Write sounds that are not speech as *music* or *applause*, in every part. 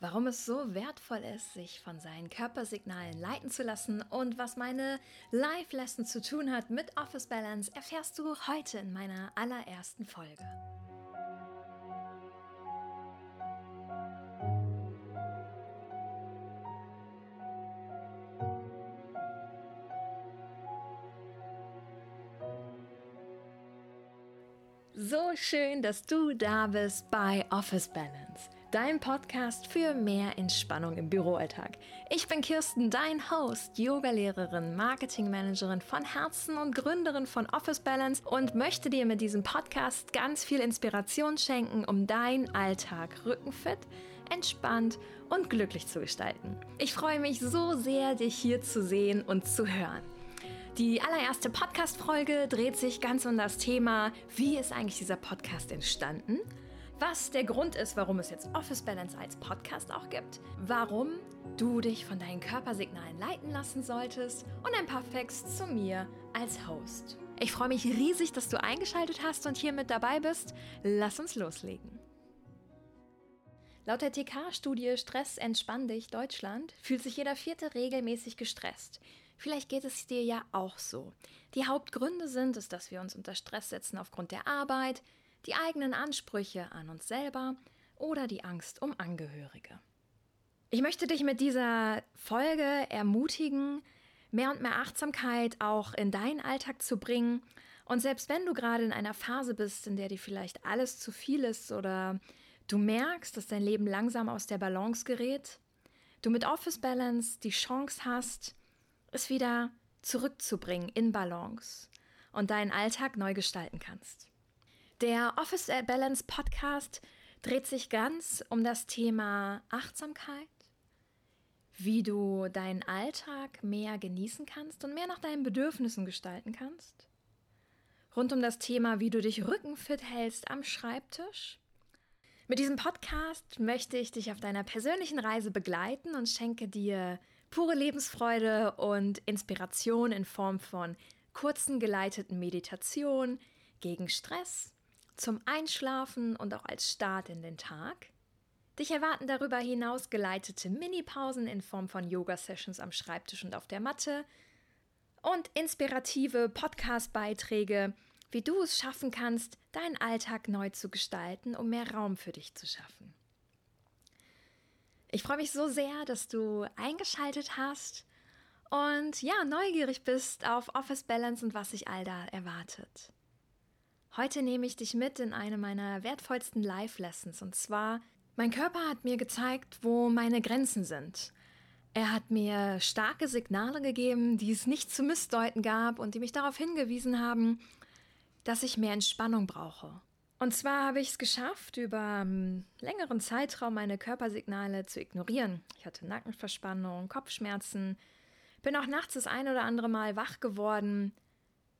warum es so wertvoll ist, sich von seinen Körpersignalen leiten zu lassen und was meine Live-Lesson zu tun hat mit Office Balance, erfährst du heute in meiner allerersten Folge. Schön, dass du da bist bei Office Balance dein Podcast für mehr Entspannung im Büroalltag. Ich bin Kirsten, dein Host, Yogalehrerin, Marketingmanagerin von Herzen und Gründerin von Office Balance und möchte dir mit diesem Podcast ganz viel Inspiration schenken, um deinen Alltag rückenfit, entspannt und glücklich zu gestalten. Ich freue mich so sehr, dich hier zu sehen und zu hören. Die allererste Podcast-Folge dreht sich ganz um das Thema, wie ist eigentlich dieser Podcast entstanden? was der Grund ist, warum es jetzt Office Balance als Podcast auch gibt, warum du dich von deinen Körpersignalen leiten lassen solltest und ein paar Facts zu mir als Host. Ich freue mich riesig, dass du eingeschaltet hast und hier mit dabei bist. Lass uns loslegen. Laut der TK-Studie Stress entspann dich Deutschland fühlt sich jeder Vierte regelmäßig gestresst. Vielleicht geht es dir ja auch so. Die Hauptgründe sind es, dass wir uns unter Stress setzen aufgrund der Arbeit, die eigenen Ansprüche an uns selber oder die Angst um Angehörige. Ich möchte dich mit dieser Folge ermutigen, mehr und mehr Achtsamkeit auch in deinen Alltag zu bringen. Und selbst wenn du gerade in einer Phase bist, in der dir vielleicht alles zu viel ist oder du merkst, dass dein Leben langsam aus der Balance gerät, du mit Office Balance die Chance hast, es wieder zurückzubringen in Balance und deinen Alltag neu gestalten kannst. Der Office Balance Podcast dreht sich ganz um das Thema Achtsamkeit, wie du deinen Alltag mehr genießen kannst und mehr nach deinen Bedürfnissen gestalten kannst. Rund um das Thema, wie du dich rückenfit hältst am Schreibtisch. Mit diesem Podcast möchte ich dich auf deiner persönlichen Reise begleiten und schenke dir pure Lebensfreude und Inspiration in Form von kurzen geleiteten Meditationen gegen Stress zum Einschlafen und auch als Start in den Tag. Dich erwarten darüber hinaus geleitete Mini-Pausen in Form von Yoga-Sessions am Schreibtisch und auf der Matte und inspirative Podcast-Beiträge, wie du es schaffen kannst, deinen Alltag neu zu gestalten, um mehr Raum für dich zu schaffen. Ich freue mich so sehr, dass du eingeschaltet hast und ja, neugierig bist auf Office Balance und was sich all da erwartet. Heute nehme ich dich mit in eine meiner wertvollsten Life-Lessons. Und zwar, mein Körper hat mir gezeigt, wo meine Grenzen sind. Er hat mir starke Signale gegeben, die es nicht zu missdeuten gab und die mich darauf hingewiesen haben, dass ich mehr Entspannung brauche. Und zwar habe ich es geschafft, über einen längeren Zeitraum meine Körpersignale zu ignorieren. Ich hatte Nackenverspannung, Kopfschmerzen, bin auch nachts das ein oder andere Mal wach geworden,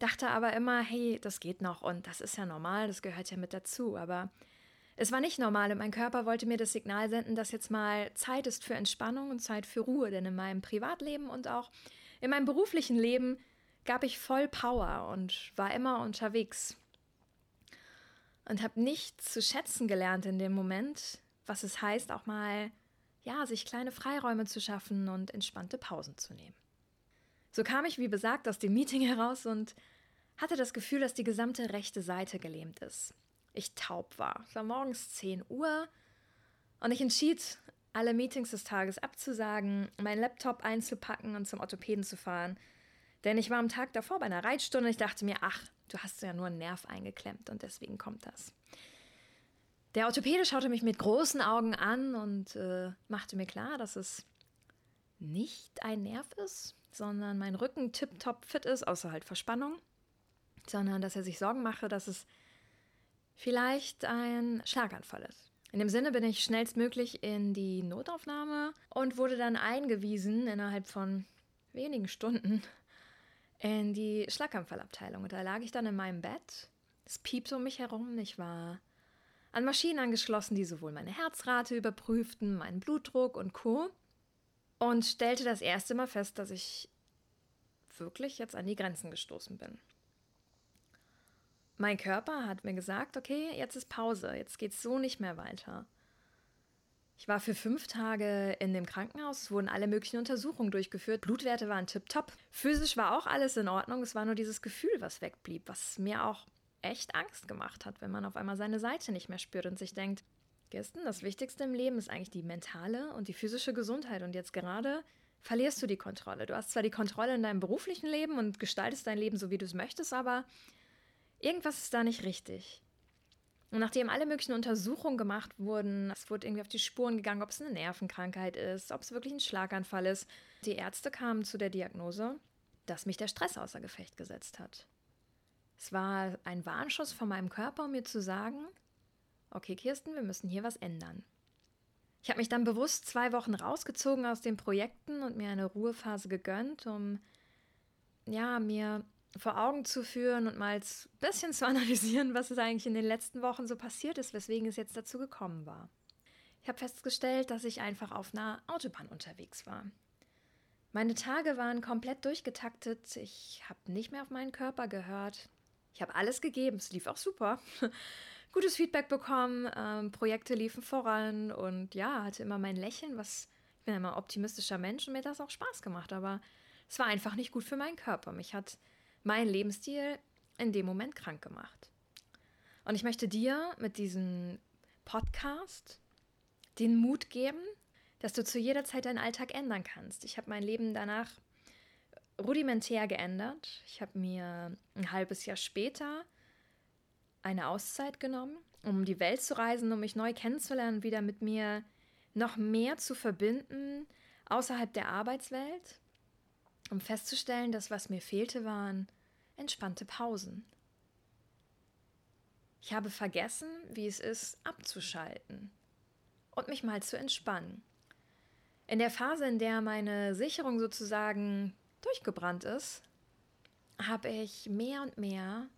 dachte aber immer, hey, das geht noch und das ist ja normal, das gehört ja mit dazu. Aber es war nicht normal und mein Körper wollte mir das Signal senden, dass jetzt mal Zeit ist für Entspannung und Zeit für Ruhe. Denn in meinem Privatleben und auch in meinem beruflichen Leben gab ich voll Power und war immer unterwegs. Und habe nicht zu schätzen gelernt in dem Moment, was es heißt, auch mal, ja, sich kleine Freiräume zu schaffen und entspannte Pausen zu nehmen. So kam ich, wie besagt, aus dem Meeting *laughs* heraus und hatte das Gefühl, dass die gesamte rechte Seite gelähmt ist. Ich taub war. Es war morgens 10 Uhr und ich entschied, alle Meetings des Tages abzusagen, meinen Laptop einzupacken und zum Orthopäden zu fahren. Denn ich war am Tag davor bei einer Reitstunde und ich dachte mir, ach, du hast ja nur einen Nerv eingeklemmt und deswegen kommt das. Der Orthopäde schaute mich mit großen Augen an und äh, machte mir klar, dass es nicht ein Nerv ist, sondern mein Rücken tipptopp fit ist, außer halt Verspannung sondern dass er sich Sorgen mache, dass es vielleicht ein Schlaganfall ist. In dem Sinne bin ich schnellstmöglich in die Notaufnahme und wurde dann eingewiesen innerhalb von wenigen Stunden in die Schlaganfallabteilung. Und da lag ich dann in meinem Bett. Es piepte um mich herum. Ich war an Maschinen angeschlossen, die sowohl meine Herzrate überprüften, meinen Blutdruck und Co. Und stellte das erste Mal fest, dass ich wirklich jetzt an die Grenzen gestoßen bin. Mein Körper hat mir gesagt, okay, jetzt ist Pause, jetzt geht's so nicht mehr weiter. Ich war für fünf Tage in dem Krankenhaus, es wurden alle möglichen Untersuchungen durchgeführt, Blutwerte waren tipptopp. Physisch war auch alles in Ordnung, es war nur dieses Gefühl, was wegblieb, was mir auch echt Angst gemacht hat, wenn man auf einmal seine Seite nicht mehr spürt und sich denkt, Kirsten, das Wichtigste im Leben ist eigentlich die mentale und die physische Gesundheit und jetzt gerade verlierst du die Kontrolle. Du hast zwar die Kontrolle in deinem beruflichen Leben und gestaltest dein Leben so, wie du es möchtest, aber irgendwas ist da nicht richtig. Und nachdem alle möglichen Untersuchungen gemacht wurden, es wurde irgendwie auf die Spuren gegangen, ob es eine Nervenkrankheit ist, ob es wirklich ein Schlaganfall ist, die Ärzte kamen zu der Diagnose, dass mich der Stress außer Gefecht gesetzt hat. Es war ein Warnschuss von meinem Körper, um mir zu sagen, okay Kirsten, wir müssen hier was ändern. Ich habe mich dann bewusst zwei Wochen rausgezogen aus den Projekten und mir eine Ruhephase gegönnt, um ja, mir vor Augen zu führen und mal ein bisschen zu *laughs* analysieren, was es eigentlich in den letzten Wochen so passiert ist, weswegen es jetzt dazu gekommen war. Ich habe festgestellt, dass ich einfach auf einer Autobahn unterwegs war. Meine Tage waren komplett durchgetaktet, ich habe nicht mehr auf meinen Körper gehört. Ich habe alles gegeben, es lief auch super. *laughs* Gutes Feedback bekommen, ähm, Projekte liefen voran und ja, hatte immer mein Lächeln, was ich bin immer optimistischer Mensch und mir hat das auch Spaß gemacht, aber es war einfach nicht gut für meinen Körper. Mich hat mein Lebensstil in dem Moment krank gemacht. Und ich möchte dir mit diesem Podcast den Mut geben, dass du zu jeder Zeit deinen Alltag ändern kannst. Ich habe mein Leben danach rudimentär geändert. Ich habe mir ein halbes Jahr später eine Auszeit genommen, um die Welt zu reisen, um mich neu kennenzulernen, wieder mit mir noch mehr zu verbinden außerhalb der Arbeitswelt um festzustellen, dass was mir fehlte, waren entspannte Pausen. Ich habe vergessen, wie es ist, abzuschalten und mich mal zu entspannen. In der Phase, in der meine Sicherung sozusagen durchgebrannt ist, habe ich mehr und mehr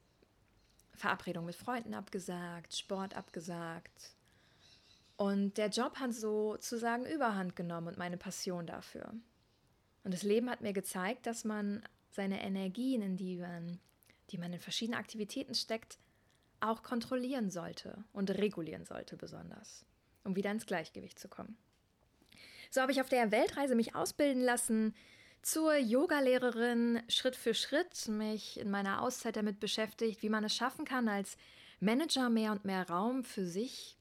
Verabredungen mit Freunden abgesagt, Sport abgesagt. Und der Job hat sozusagen überhand genommen und meine Passion dafür. Und das Leben hat mir gezeigt, dass man seine Energien, in die man, die man in verschiedene Aktivitäten steckt, auch kontrollieren sollte und regulieren sollte besonders, um wieder ins Gleichgewicht zu kommen. So habe ich auf der Weltreise mich ausbilden lassen zur Yogalehrerin Schritt für Schritt, mich in meiner Auszeit damit beschäftigt, wie man es schaffen kann, als Manager mehr und mehr Raum für sich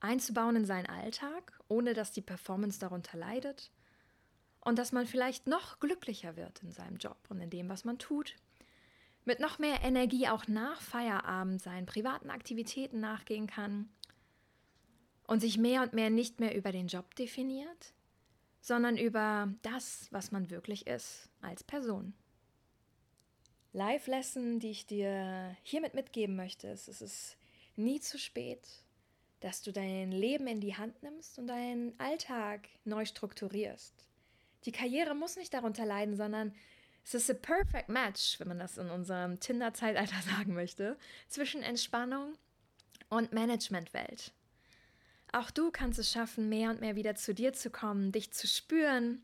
einzubauen in seinen Alltag, ohne dass die Performance darunter leidet und dass man vielleicht noch glücklicher wird in seinem Job und in dem, was man tut. Mit noch mehr Energie auch nach Feierabend seinen privaten Aktivitäten nachgehen kann und sich mehr und mehr nicht mehr über den Job definiert, sondern über das, was man wirklich ist als Person. Live-Lesson, die ich dir hiermit mitgeben möchte, ist, es ist nie zu spät, dass du dein Leben in die Hand nimmst und deinen Alltag neu strukturierst. Die Karriere muss nicht darunter leiden, sondern es ist a perfect match, wenn man das in unserem Tinder-Zeitalter *laughs* sagen möchte, zwischen Entspannung und Managementwelt. Auch du kannst es schaffen, mehr und mehr wieder zu dir zu kommen, dich zu spüren.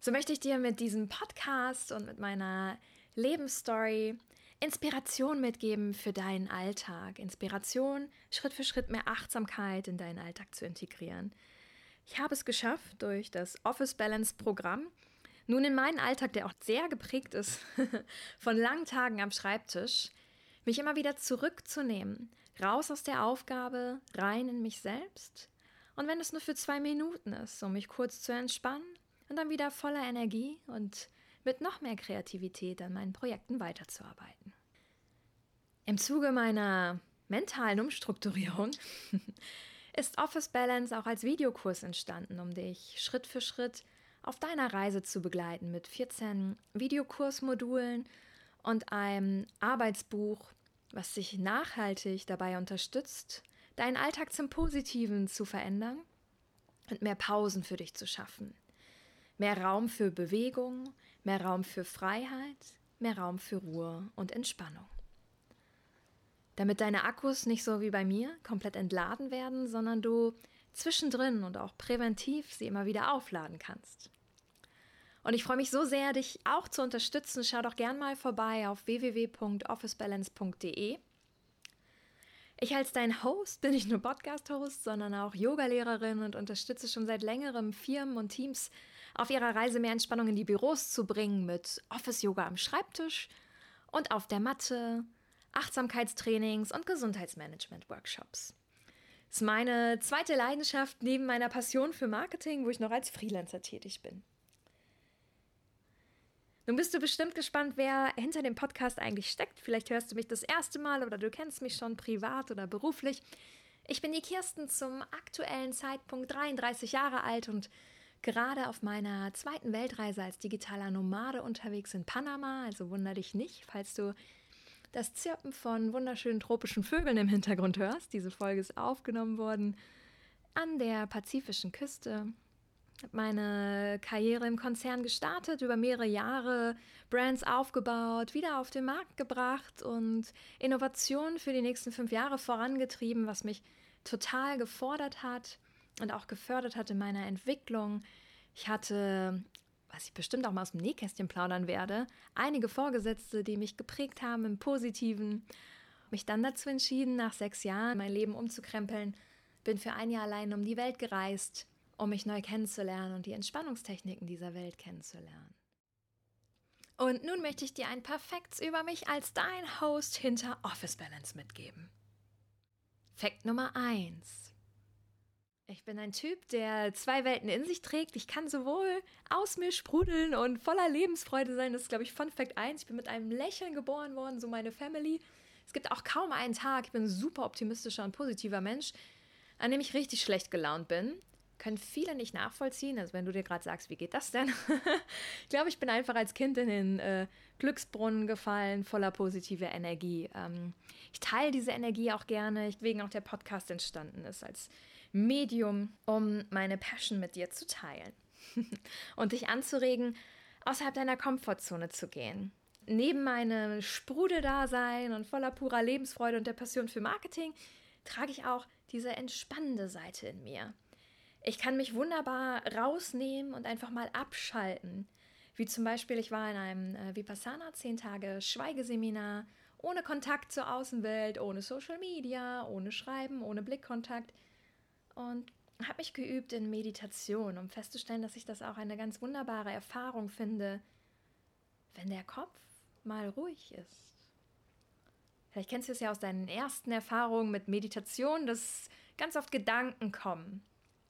So möchte ich dir mit diesem Podcast und mit meiner Lebensstory Inspiration mitgeben für deinen Alltag. Inspiration, Schritt für Schritt mehr Achtsamkeit in deinen Alltag zu integrieren. Ich habe es geschafft, durch das Office Balance Programm nun in meinen Alltag, der auch sehr geprägt ist *laughs* von langen Tagen am Schreibtisch, mich immer wieder zurückzunehmen, raus aus der Aufgabe, rein in mich selbst. Und wenn es nur für zwei Minuten ist, um mich kurz zu entspannen und dann wieder voller Energie und mit noch mehr Kreativität an meinen Projekten weiterzuarbeiten. Im Zuge meiner mentalen Umstrukturierung *laughs* ist Office Balance auch als Videokurs entstanden, um dich Schritt für Schritt auf deiner Reise zu begleiten mit 14 Videokursmodulen und einem Arbeitsbuch, was dich nachhaltig dabei unterstützt, deinen Alltag zum Positiven zu verändern und mehr Pausen für dich zu schaffen. Mehr Raum für Bewegung, mehr Raum für Freiheit, mehr Raum für Ruhe und Entspannung damit deine Akkus nicht so wie bei mir komplett entladen werden, sondern du zwischendrin und auch präventiv sie immer wieder aufladen kannst. Und ich freue mich so sehr, dich auch zu unterstützen. Schau doch gern mal vorbei auf www.officebalance.de. Ich als dein Host bin nicht nur Podcast-Host, sondern auch Yogalehrerin und unterstütze schon seit längerem Firmen und Teams auf ihrer Reise mehr Entspannung in die Büros zu bringen mit Office-Yoga am Schreibtisch und auf der Matte, Achtsamkeitstrainings und Gesundheitsmanagement-Workshops. Das ist meine zweite Leidenschaft neben meiner Passion für Marketing, wo ich noch als Freelancer tätig bin. Nun bist du bestimmt gespannt, wer hinter dem Podcast eigentlich steckt. Vielleicht hörst du mich das erste Mal oder du kennst mich schon privat oder beruflich. Ich bin die Kirsten zum aktuellen Zeitpunkt 33 Jahre alt und gerade auf meiner zweiten Weltreise als digitaler Nomade unterwegs in Panama. Also wunder dich nicht, falls du das Zirpen von wunderschönen tropischen Vögeln im Hintergrund hörst. Diese Folge ist aufgenommen worden an der pazifischen Küste habe meine Karriere im Konzern gestartet, über mehrere Jahre Brands aufgebaut, wieder auf den Markt gebracht und Innovationen für die nächsten fünf Jahre vorangetrieben, was mich total gefordert hat und auch gefördert hat in meiner Entwicklung. Ich hatte, was ich bestimmt auch mal aus dem Nähkästchen plaudern werde, einige Vorgesetzte, die mich geprägt haben im Positiven. Mich dann dazu entschieden, nach sechs Jahren mein Leben umzukrempeln. Bin für ein Jahr allein um die Welt gereist, um mich neu kennenzulernen und die Entspannungstechniken dieser Welt kennenzulernen. Und nun möchte ich dir ein paar Facts über mich als dein Host hinter Office Balance mitgeben. Fact Nummer 1. Ich bin ein Typ, der zwei Welten in sich trägt. Ich kann sowohl aus mir sprudeln und voller Lebensfreude sein. Das ist, glaube ich, Fun Fact 1. Ich bin mit einem Lächeln geboren worden, so meine Family. Es gibt auch kaum einen Tag, ich bin ein super optimistischer und positiver Mensch, an dem ich richtig schlecht gelaunt bin können viele nicht nachvollziehen. Also wenn du dir gerade sagst, wie geht das denn? *laughs* ich glaube, ich bin einfach als Kind in den äh, Glücksbrunnen gefallen, voller positiver Energie. Ähm, ich teile diese Energie auch gerne, wegen auch der Podcast entstanden ist, als Medium, um meine Passion mit dir zu teilen *laughs* und dich anzuregen, außerhalb deiner Komfortzone zu gehen. Neben meinem Sprudeldasein und voller purer Lebensfreude und der Passion für Marketing trage ich auch diese entspannende Seite in mir. Ich kann mich wunderbar rausnehmen und einfach mal abschalten. Wie zum Beispiel, ich war in einem äh, Vipassana, zehn Tage Schweigeseminar, ohne Kontakt zur Außenwelt, ohne Social Media, ohne Schreiben, ohne Blickkontakt. Und habe mich geübt in Meditation, um festzustellen, dass ich das auch eine ganz wunderbare Erfahrung finde, wenn der Kopf mal ruhig ist. Vielleicht kennst du es ja aus deinen ersten Erfahrungen mit Meditation, dass ganz oft Gedanken kommen.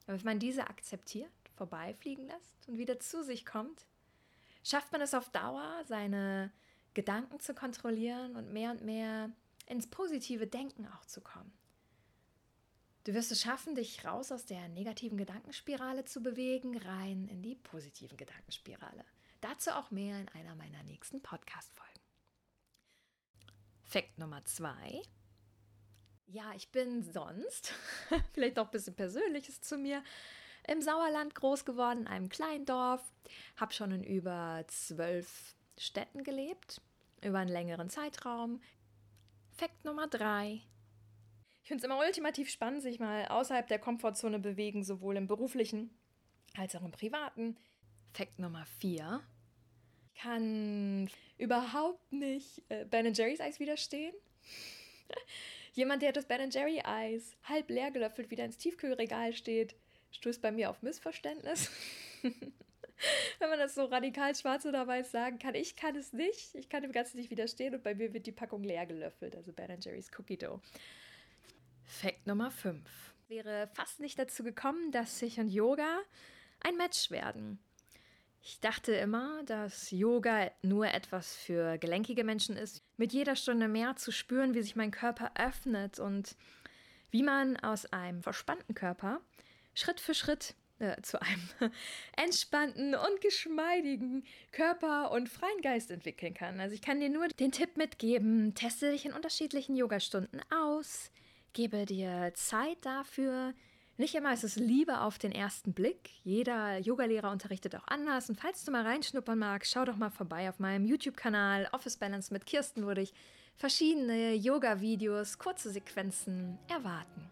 Aber wenn man diese akzeptiert, vorbeifliegen lässt und wieder zu sich kommt, schafft man es auf Dauer, seine Gedanken zu kontrollieren und mehr und mehr ins positive Denken auch zu kommen. Du wirst es schaffen, dich raus aus der negativen Gedankenspirale zu bewegen, rein in die positiven Gedankenspirale. Dazu auch mehr in einer meiner nächsten Podcast-Folgen. Fakt Nummer zwei. Ja, ich bin sonst, *laughs* vielleicht auch ein bisschen Persönliches zu mir, im Sauerland groß geworden, in einem kleinen Dorf, habe schon in über zwölf Städten gelebt, über einen längeren Zeitraum. Fakt Nummer drei. Ich finde es immer ultimativ spannend, sich mal außerhalb der Komfortzone bewegen, sowohl im beruflichen als auch im privaten. Fakt Nummer vier. Ich kann überhaupt nicht äh, Ben Jerry's Eis widerstehen. *laughs* Jemand, der das Ben Jerry Eis halb leer gelöffelt wieder ins Tiefkühlregal steht, stößt bei mir auf Missverständnis. *laughs* Wenn man das so radikal schwarz oder weiß sagen kann, ich kann es nicht, ich kann dem Ganzen nicht widerstehen und bei mir wird die Packung leer gelöffelt, also Ben Jerry's Cookie Dough. Fakt Nummer 5. Wäre fast nicht dazu gekommen, dass sich und Yoga ein Match werden. Ich dachte immer, dass Yoga nur etwas für gelenkige Menschen ist. Mit jeder Stunde mehr zu spüren, wie sich mein Körper öffnet und wie man aus einem verspannten Körper Schritt für Schritt äh, *laughs* zu einem entspannten und geschmeidigen Körper und freien Geist entwickeln kann. Also ich kann dir nur den Tipp mitgeben, teste dich in unterschiedlichen Yogastunden aus, gebe dir Zeit dafür, nicht immer ist es Liebe auf den ersten Blick. Jeder Yogalehrer unterrichtet auch anders. Und falls du mal reinschnuppern magst, schau doch mal vorbei auf meinem YouTube-Kanal Office Balance mit Kirsten, würde ich verschiedene Yoga-Videos, kurze Sequenzen erwarten.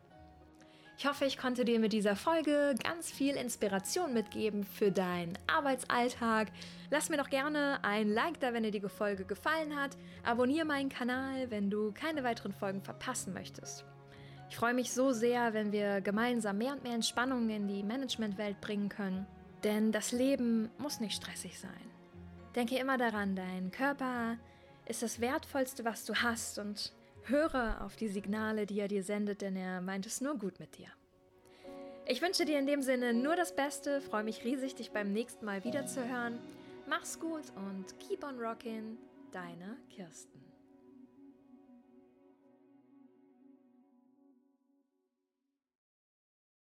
Ich hoffe, ich konnte dir mit dieser Folge ganz viel Inspiration mitgeben für deinen Arbeitsalltag. Lass mir doch gerne ein Like da, wenn dir die Folge gefallen hat. Abonniere meinen Kanal, wenn du keine weiteren Folgen verpassen möchtest. Ich freue mich so sehr, wenn wir gemeinsam mehr und mehr Entspannung in die Managementwelt bringen können. Denn das Leben muss nicht stressig sein. Denke immer daran, dein Körper ist das Wertvollste, was du hast und höre auf die Signale, die er dir sendet, denn er meint es nur gut mit dir. Ich wünsche dir in dem Sinne nur das Beste, freue mich riesig, dich beim nächsten Mal wiederzuhören. Mach's gut und keep on rockin', deine Kirsten.